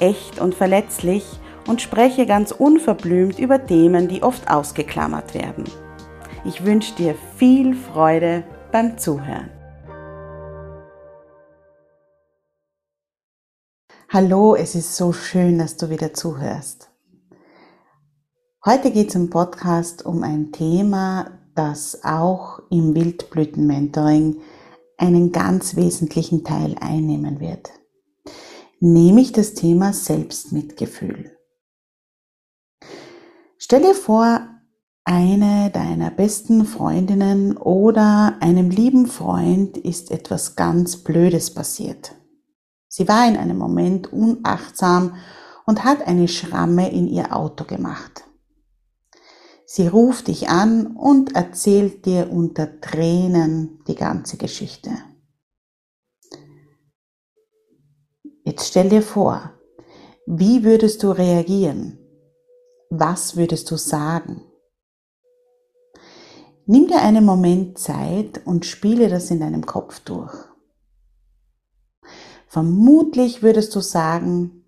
echt und verletzlich und spreche ganz unverblümt über Themen, die oft ausgeklammert werden. Ich wünsche dir viel Freude beim Zuhören. Hallo, es ist so schön, dass du wieder zuhörst. Heute geht es im Podcast um ein Thema, das auch im Wildblüten-Mentoring einen ganz wesentlichen Teil einnehmen wird nämlich das Thema Selbstmitgefühl. Stell dir vor, eine deiner besten Freundinnen oder einem lieben Freund ist etwas ganz Blödes passiert. Sie war in einem Moment unachtsam und hat eine Schramme in ihr Auto gemacht. Sie ruft dich an und erzählt dir unter Tränen die ganze Geschichte. Jetzt stell dir vor, wie würdest du reagieren? Was würdest du sagen? Nimm dir einen Moment Zeit und spiele das in deinem Kopf durch. Vermutlich würdest du sagen,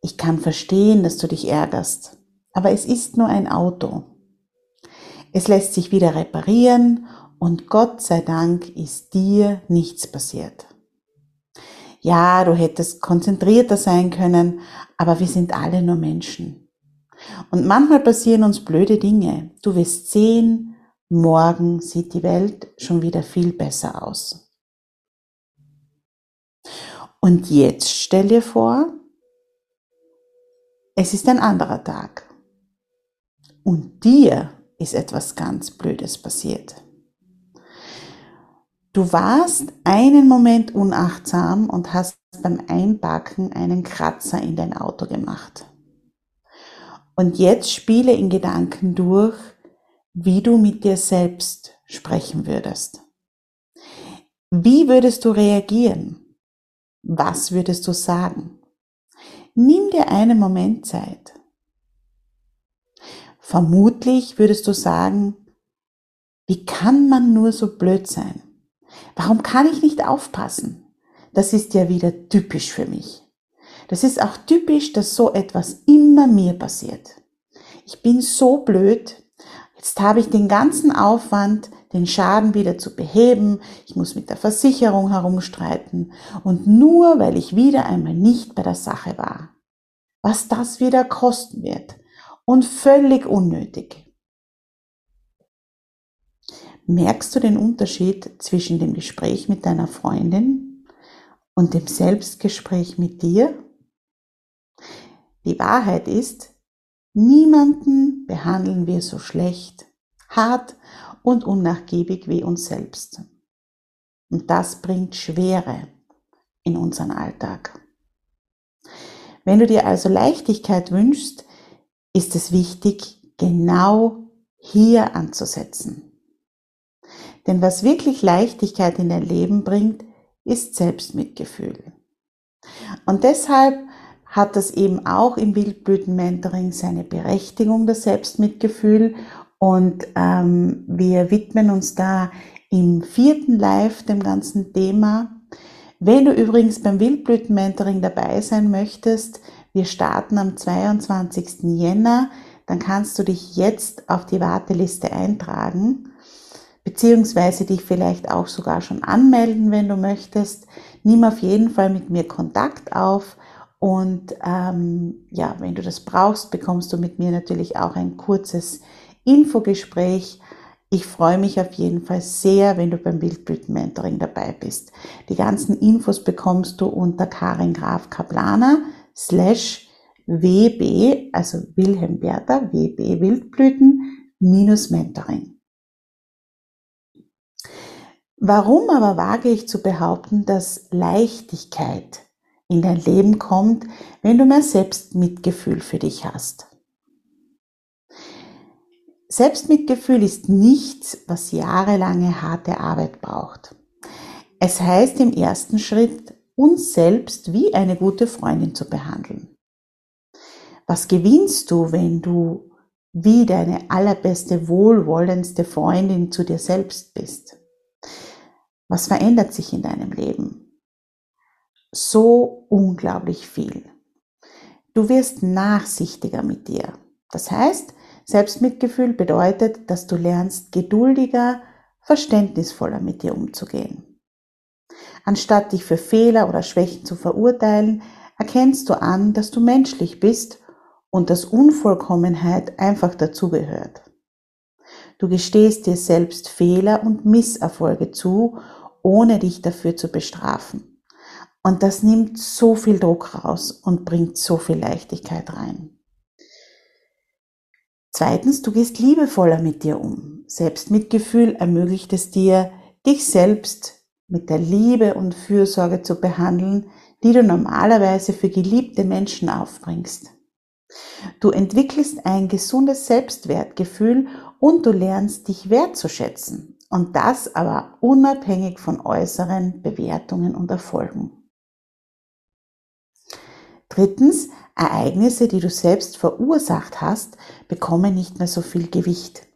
ich kann verstehen, dass du dich ärgerst, aber es ist nur ein Auto. Es lässt sich wieder reparieren und Gott sei Dank ist dir nichts passiert ja, du hättest konzentrierter sein können, aber wir sind alle nur Menschen. Und manchmal passieren uns blöde Dinge. Du wirst sehen, morgen sieht die Welt schon wieder viel besser aus. Und jetzt stell dir vor, es ist ein anderer Tag. Und dir ist etwas ganz Blödes passiert. Du warst einen Moment unachtsam und hast beim Einpacken einen Kratzer in dein Auto gemacht. Und jetzt spiele in Gedanken durch, wie du mit dir selbst sprechen würdest. Wie würdest du reagieren? Was würdest du sagen? Nimm dir einen Moment Zeit. Vermutlich würdest du sagen, wie kann man nur so blöd sein? Warum kann ich nicht aufpassen? Das ist ja wieder typisch für mich. Das ist auch typisch, dass so etwas immer mir passiert. Ich bin so blöd. Jetzt habe ich den ganzen Aufwand, den Schaden wieder zu beheben. Ich muss mit der Versicherung herumstreiten. Und nur weil ich wieder einmal nicht bei der Sache war. Was das wieder kosten wird. Und völlig unnötig. Merkst du den Unterschied zwischen dem Gespräch mit deiner Freundin und dem Selbstgespräch mit dir? Die Wahrheit ist, niemanden behandeln wir so schlecht, hart und unnachgiebig wie uns selbst. Und das bringt Schwere in unseren Alltag. Wenn du dir also Leichtigkeit wünschst, ist es wichtig, genau hier anzusetzen. Denn was wirklich Leichtigkeit in dein Leben bringt, ist Selbstmitgefühl. Und deshalb hat das eben auch im Wildblüten-Mentoring seine Berechtigung, das Selbstmitgefühl. Und ähm, wir widmen uns da im vierten Live dem ganzen Thema. Wenn du übrigens beim Wildblüten-Mentoring dabei sein möchtest, wir starten am 22. Jänner, dann kannst du dich jetzt auf die Warteliste eintragen beziehungsweise dich vielleicht auch sogar schon anmelden, wenn du möchtest. Nimm auf jeden Fall mit mir Kontakt auf Und ähm, ja, wenn du das brauchst, bekommst du mit mir natürlich auch ein kurzes Infogespräch. Ich freue mich auf jeden Fall sehr, wenn du beim Bildblüten-Mentoring dabei bist. Die ganzen Infos bekommst du unter Karin Graf Kaplaner slash WB, also Wilhelm Bertha, WB Wildblüten minus Mentoring. Warum aber wage ich zu behaupten, dass Leichtigkeit in dein Leben kommt, wenn du mehr Selbstmitgefühl für dich hast? Selbstmitgefühl ist nichts, was jahrelange harte Arbeit braucht. Es heißt im ersten Schritt, uns selbst wie eine gute Freundin zu behandeln. Was gewinnst du, wenn du wie deine allerbeste, wohlwollendste Freundin zu dir selbst bist? Was verändert sich in deinem Leben? So unglaublich viel. Du wirst nachsichtiger mit dir. Das heißt, Selbstmitgefühl bedeutet, dass du lernst, geduldiger, verständnisvoller mit dir umzugehen. Anstatt dich für Fehler oder Schwächen zu verurteilen, erkennst du an, dass du menschlich bist und dass Unvollkommenheit einfach dazugehört. Du gestehst dir selbst Fehler und Misserfolge zu ohne dich dafür zu bestrafen. Und das nimmt so viel Druck raus und bringt so viel Leichtigkeit rein. Zweitens, du gehst liebevoller mit dir um. Selbstmitgefühl ermöglicht es dir, dich selbst mit der Liebe und Fürsorge zu behandeln, die du normalerweise für geliebte Menschen aufbringst. Du entwickelst ein gesundes Selbstwertgefühl und du lernst dich wertzuschätzen. Und das aber unabhängig von äußeren Bewertungen und Erfolgen. Drittens, Ereignisse, die du selbst verursacht hast, bekommen nicht mehr so viel Gewicht.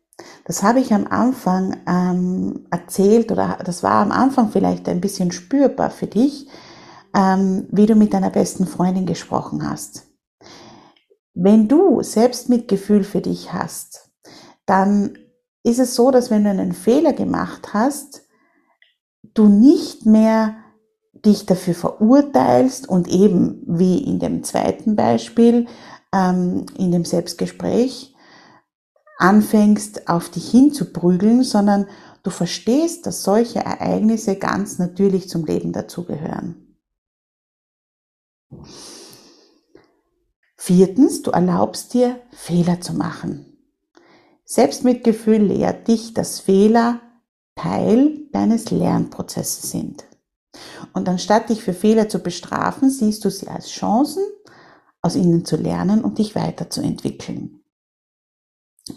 Das habe ich am Anfang ähm, erzählt oder das war am Anfang vielleicht ein bisschen spürbar für dich, ähm, wie du mit deiner besten Freundin gesprochen hast. Wenn du Selbstmitgefühl für dich hast, dann ist es so, dass wenn du einen Fehler gemacht hast, du nicht mehr dich dafür verurteilst und eben wie in dem zweiten Beispiel, ähm, in dem Selbstgespräch, anfängst auf dich hinzuprügeln, sondern du verstehst, dass solche Ereignisse ganz natürlich zum Leben dazugehören. Viertens, du erlaubst dir, Fehler zu machen. Selbstmitgefühl lehrt dich, dass Fehler Teil deines Lernprozesses sind. Und anstatt dich für Fehler zu bestrafen, siehst du sie als Chancen, aus ihnen zu lernen und dich weiterzuentwickeln.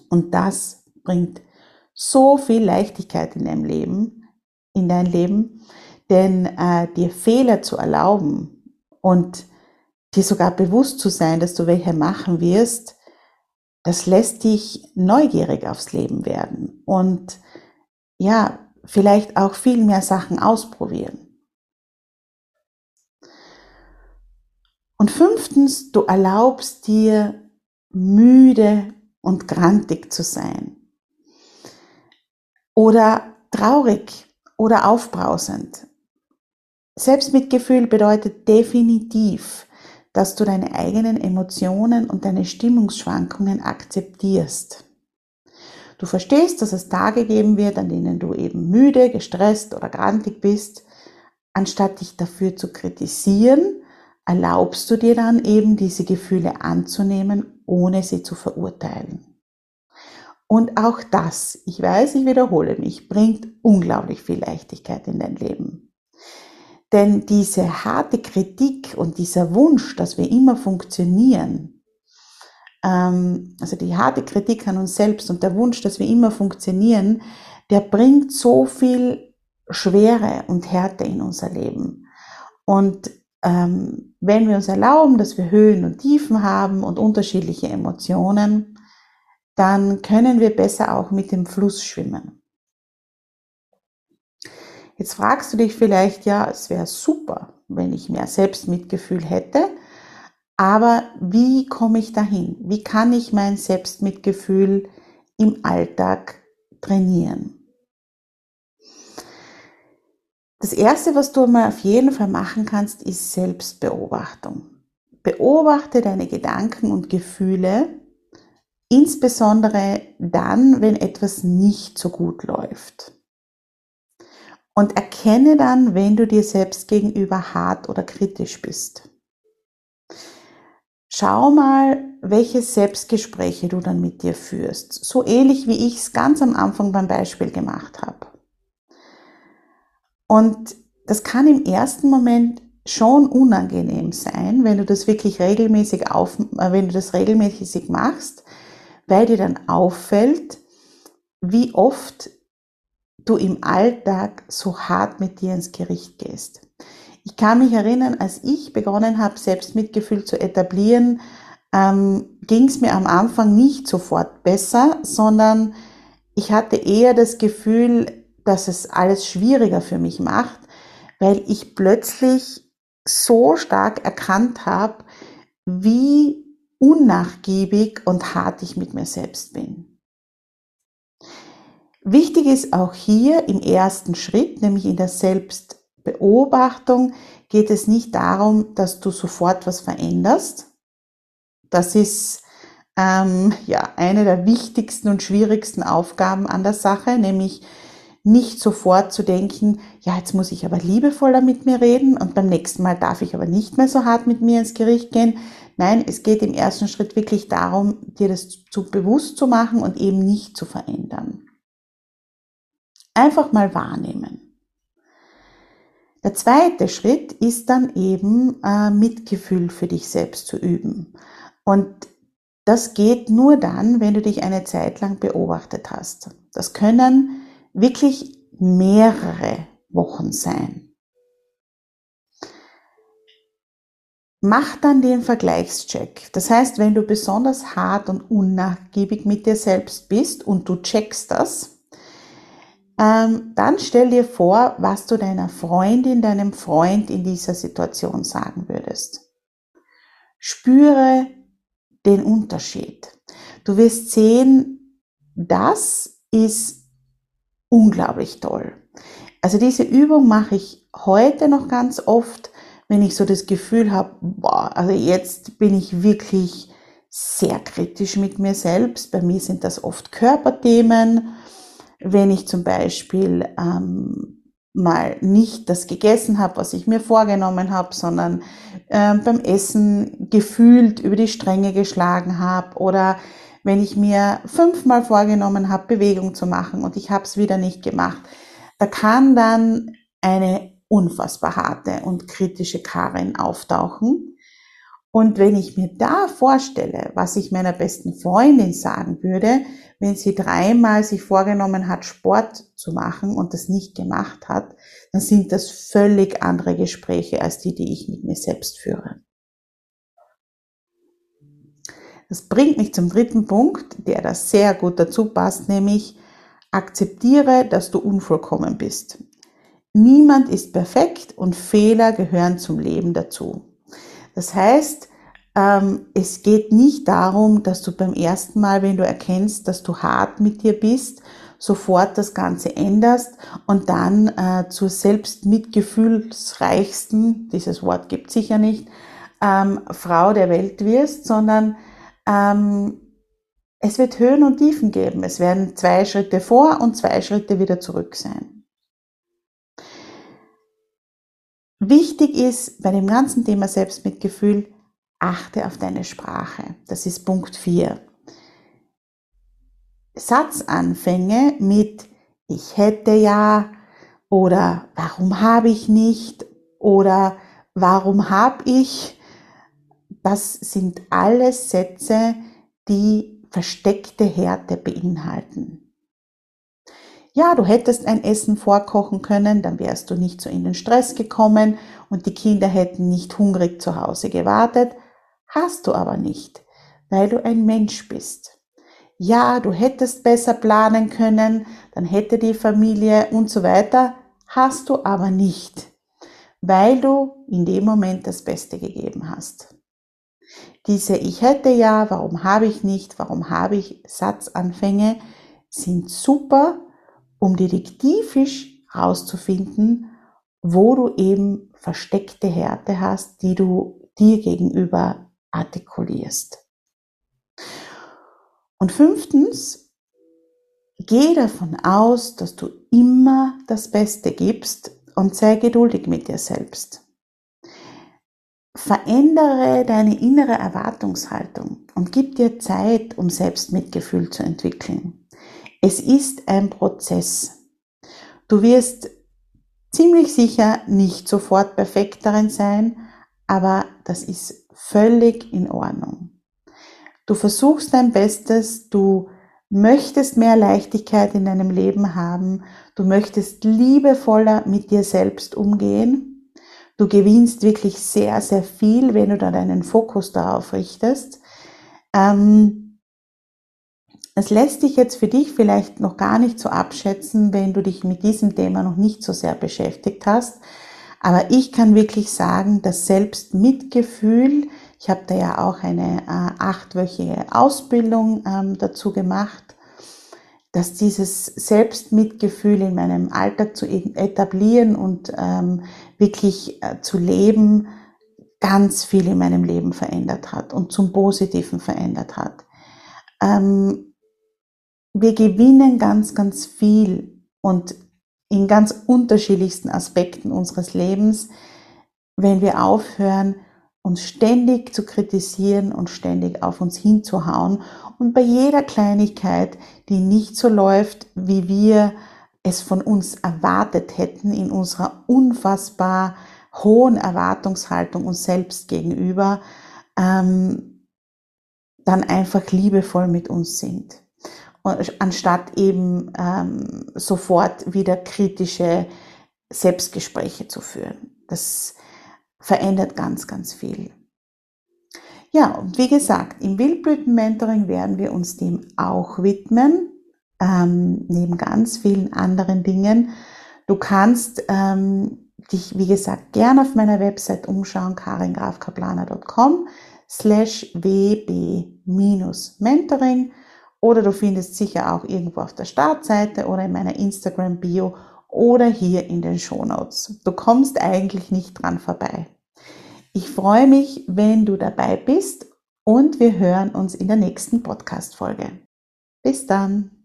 Und das bringt so viel Leichtigkeit in dein Leben, in dein Leben, denn äh, dir Fehler zu erlauben und dir sogar bewusst zu sein, dass du welche machen wirst, das lässt dich neugierig aufs Leben werden und ja, vielleicht auch viel mehr Sachen ausprobieren. Und fünftens, du erlaubst dir müde und grantig zu sein oder traurig oder aufbrausend. Selbstmitgefühl bedeutet definitiv, dass du deine eigenen Emotionen und deine Stimmungsschwankungen akzeptierst. Du verstehst, dass es Tage geben wird, an denen du eben müde, gestresst oder grantig bist. Anstatt dich dafür zu kritisieren, erlaubst du dir dann eben diese Gefühle anzunehmen, ohne sie zu verurteilen. Und auch das, ich weiß, ich wiederhole mich, bringt unglaublich viel Leichtigkeit in dein Leben. Denn diese harte Kritik und dieser Wunsch, dass wir immer funktionieren, ähm, also die harte Kritik an uns selbst und der Wunsch, dass wir immer funktionieren, der bringt so viel Schwere und Härte in unser Leben. Und ähm, wenn wir uns erlauben, dass wir Höhen und Tiefen haben und unterschiedliche Emotionen, dann können wir besser auch mit dem Fluss schwimmen. Jetzt fragst du dich vielleicht, ja, es wäre super, wenn ich mehr Selbstmitgefühl hätte, aber wie komme ich dahin? Wie kann ich mein Selbstmitgefühl im Alltag trainieren? Das Erste, was du mal auf jeden Fall machen kannst, ist Selbstbeobachtung. beobachte deine Gedanken und Gefühle, insbesondere dann, wenn etwas nicht so gut läuft. Und erkenne dann, wenn du dir selbst gegenüber hart oder kritisch bist. Schau mal, welche Selbstgespräche du dann mit dir führst. So ähnlich wie ich es ganz am Anfang beim Beispiel gemacht habe. Und das kann im ersten Moment schon unangenehm sein, wenn du das wirklich regelmäßig auf, äh, wenn du das regelmäßig machst, weil dir dann auffällt, wie oft du im Alltag so hart mit dir ins Gericht gehst. Ich kann mich erinnern, als ich begonnen habe, Selbstmitgefühl zu etablieren, ähm, ging es mir am Anfang nicht sofort besser, sondern ich hatte eher das Gefühl, dass es alles schwieriger für mich macht, weil ich plötzlich so stark erkannt habe, wie unnachgiebig und hart ich mit mir selbst bin. Wichtig ist auch hier im ersten Schritt, nämlich in der Selbstbeobachtung, geht es nicht darum, dass du sofort was veränderst. Das ist ähm, ja eine der wichtigsten und schwierigsten Aufgaben an der Sache, nämlich nicht sofort zu denken, ja, jetzt muss ich aber liebevoller mit mir reden und beim nächsten Mal darf ich aber nicht mehr so hart mit mir ins Gericht gehen. Nein, es geht im ersten Schritt wirklich darum, dir das zu bewusst zu machen und eben nicht zu verändern. Einfach mal wahrnehmen. Der zweite Schritt ist dann eben äh, Mitgefühl für dich selbst zu üben. Und das geht nur dann, wenn du dich eine Zeit lang beobachtet hast. Das können wirklich mehrere Wochen sein. Mach dann den Vergleichscheck. Das heißt, wenn du besonders hart und unnachgiebig mit dir selbst bist und du checkst das, ähm, dann stell dir vor, was du deiner Freundin, deinem Freund in dieser Situation sagen würdest. Spüre den Unterschied. Du wirst sehen, das ist unglaublich toll. Also diese Übung mache ich heute noch ganz oft, wenn ich so das Gefühl habe, boah, also jetzt bin ich wirklich sehr kritisch mit mir selbst. Bei mir sind das oft Körperthemen. Wenn ich zum Beispiel ähm, mal nicht das gegessen habe, was ich mir vorgenommen habe, sondern äh, beim Essen gefühlt über die Stränge geschlagen habe oder wenn ich mir fünfmal vorgenommen habe, Bewegung zu machen und ich habe es wieder nicht gemacht, da kann dann eine unfassbar harte und kritische Karin auftauchen. Und wenn ich mir da vorstelle, was ich meiner besten Freundin sagen würde, wenn sie dreimal sich vorgenommen hat, Sport zu machen und das nicht gemacht hat, dann sind das völlig andere Gespräche als die, die ich mit mir selbst führe. Das bringt mich zum dritten Punkt, der da sehr gut dazu passt, nämlich akzeptiere, dass du unvollkommen bist. Niemand ist perfekt und Fehler gehören zum Leben dazu. Das heißt, ähm, es geht nicht darum, dass du beim ersten Mal, wenn du erkennst, dass du hart mit dir bist, sofort das Ganze änderst und dann äh, zur selbstmitgefühlsreichsten, dieses Wort gibt sicher nicht, ähm, Frau der Welt wirst, sondern ähm, es wird Höhen und Tiefen geben. Es werden zwei Schritte vor und zwei Schritte wieder zurück sein. Wichtig ist bei dem ganzen Thema Selbstmitgefühl, achte auf deine Sprache. Das ist Punkt 4. Satzanfänge mit ich hätte ja oder warum habe ich nicht oder warum habe ich das sind alles Sätze, die versteckte Härte beinhalten. Ja, du hättest ein Essen vorkochen können, dann wärst du nicht so in den Stress gekommen und die Kinder hätten nicht hungrig zu Hause gewartet. Hast du aber nicht, weil du ein Mensch bist. Ja, du hättest besser planen können, dann hätte die Familie und so weiter. Hast du aber nicht, weil du in dem Moment das Beste gegeben hast. Diese Ich hätte ja, warum habe ich nicht, warum habe ich Satzanfänge sind super, um detektivisch herauszufinden, wo du eben versteckte Härte hast, die du dir gegenüber artikulierst. Und fünftens, geh davon aus, dass du immer das Beste gibst und sei geduldig mit dir selbst. Verändere deine innere Erwartungshaltung und gib dir Zeit, um Selbstmitgefühl zu entwickeln. Es ist ein Prozess. Du wirst ziemlich sicher nicht sofort perfekt darin sein, aber das ist völlig in Ordnung. Du versuchst dein Bestes, du möchtest mehr Leichtigkeit in deinem Leben haben, du möchtest liebevoller mit dir selbst umgehen, du gewinnst wirklich sehr, sehr viel, wenn du da deinen Fokus darauf richtest. Ähm, es lässt dich jetzt für dich vielleicht noch gar nicht so abschätzen, wenn du dich mit diesem Thema noch nicht so sehr beschäftigt hast. Aber ich kann wirklich sagen, dass Selbstmitgefühl, ich habe da ja auch eine äh, achtwöchige Ausbildung ähm, dazu gemacht, dass dieses Selbstmitgefühl in meinem Alltag zu etablieren und ähm, wirklich äh, zu leben, ganz viel in meinem Leben verändert hat und zum Positiven verändert hat. Ähm, wir gewinnen ganz, ganz viel und in ganz unterschiedlichsten Aspekten unseres Lebens, wenn wir aufhören, uns ständig zu kritisieren und ständig auf uns hinzuhauen und bei jeder Kleinigkeit, die nicht so läuft, wie wir es von uns erwartet hätten, in unserer unfassbar hohen Erwartungshaltung uns selbst gegenüber, ähm, dann einfach liebevoll mit uns sind anstatt eben ähm, sofort wieder kritische Selbstgespräche zu führen. Das verändert ganz, ganz viel. Ja, wie gesagt, im Wildblüten-Mentoring werden wir uns dem auch widmen, ähm, neben ganz vielen anderen Dingen. Du kannst ähm, dich, wie gesagt, gerne auf meiner Website umschauen, karingrafkaplaner.com slash wb-mentoring oder du findest sicher auch irgendwo auf der Startseite oder in meiner Instagram-Bio oder hier in den Shownotes. Du kommst eigentlich nicht dran vorbei. Ich freue mich, wenn du dabei bist und wir hören uns in der nächsten Podcast-Folge. Bis dann!